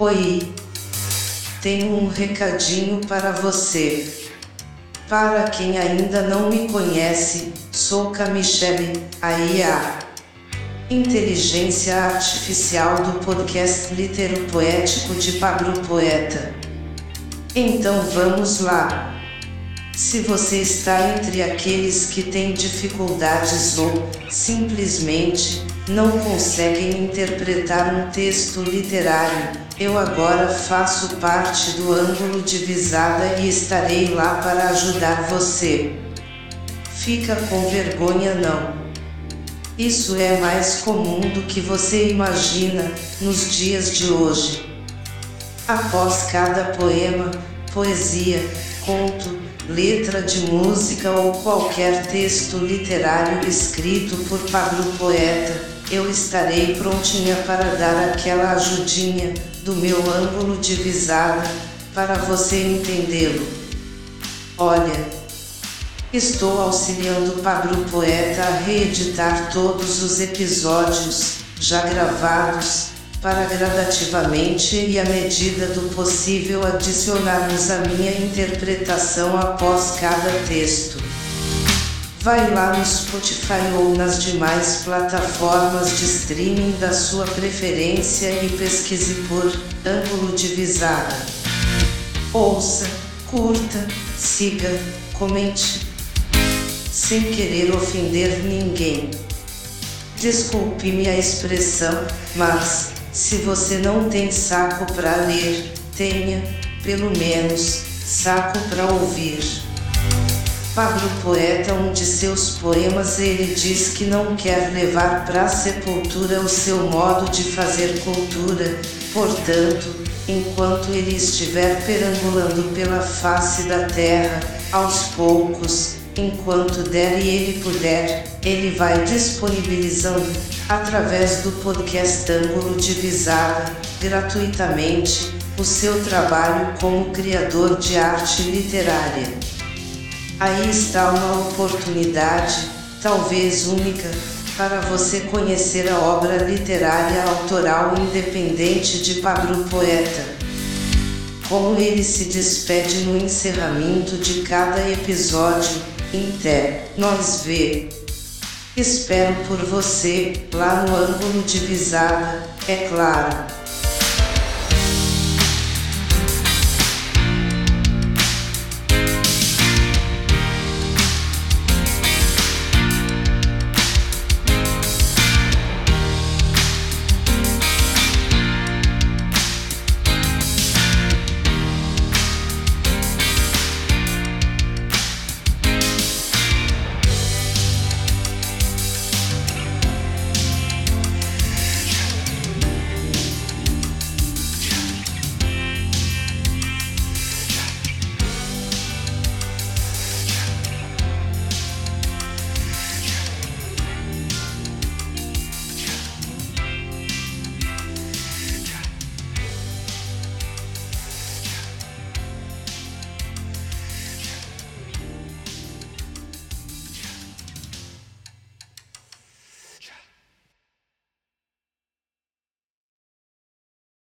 Oi. Tenho um recadinho para você. Para quem ainda não me conhece, sou Camichelle, a IA. Inteligência Artificial do podcast Litero Poético de Pablo Poeta. Então vamos lá. Se você está entre aqueles que têm dificuldades ou, simplesmente, não conseguem interpretar um texto literário, eu agora faço parte do ângulo de visada e estarei lá para ajudar você. Fica com vergonha não. Isso é mais comum do que você imagina nos dias de hoje. Após cada poema, poesia, conto, letra de música ou qualquer texto literário escrito por Pablo Poeta, eu estarei prontinha para dar aquela ajudinha do meu ângulo de visada para você entendê-lo. Olha, estou auxiliando Pablo Poeta a reeditar todos os episódios já gravados para gradativamente e à medida do possível adicionarmos a minha interpretação após cada texto. Vai lá no Spotify ou nas demais plataformas de streaming da sua preferência e pesquise por ângulo de visada. Ouça, curta, siga, comente. Sem querer ofender ninguém. Desculpe-me a expressão, mas se você não tem saco para ler, tenha, pelo menos, saco para ouvir. Pablo Poeta, um de seus poemas, ele diz que não quer levar para a sepultura o seu modo de fazer cultura, portanto, enquanto ele estiver perambulando pela face da terra, aos poucos, enquanto der e ele puder, ele vai disponibilizando, através do podcast Ângulo de Visada, gratuitamente, o seu trabalho como criador de arte literária. Aí está uma oportunidade, talvez única, para você conhecer a obra literária autoral independente de Pablo Poeta como ele se despede no encerramento de cada episódio, Inter, nós vê. Espero por você, lá no ângulo de visada, é claro.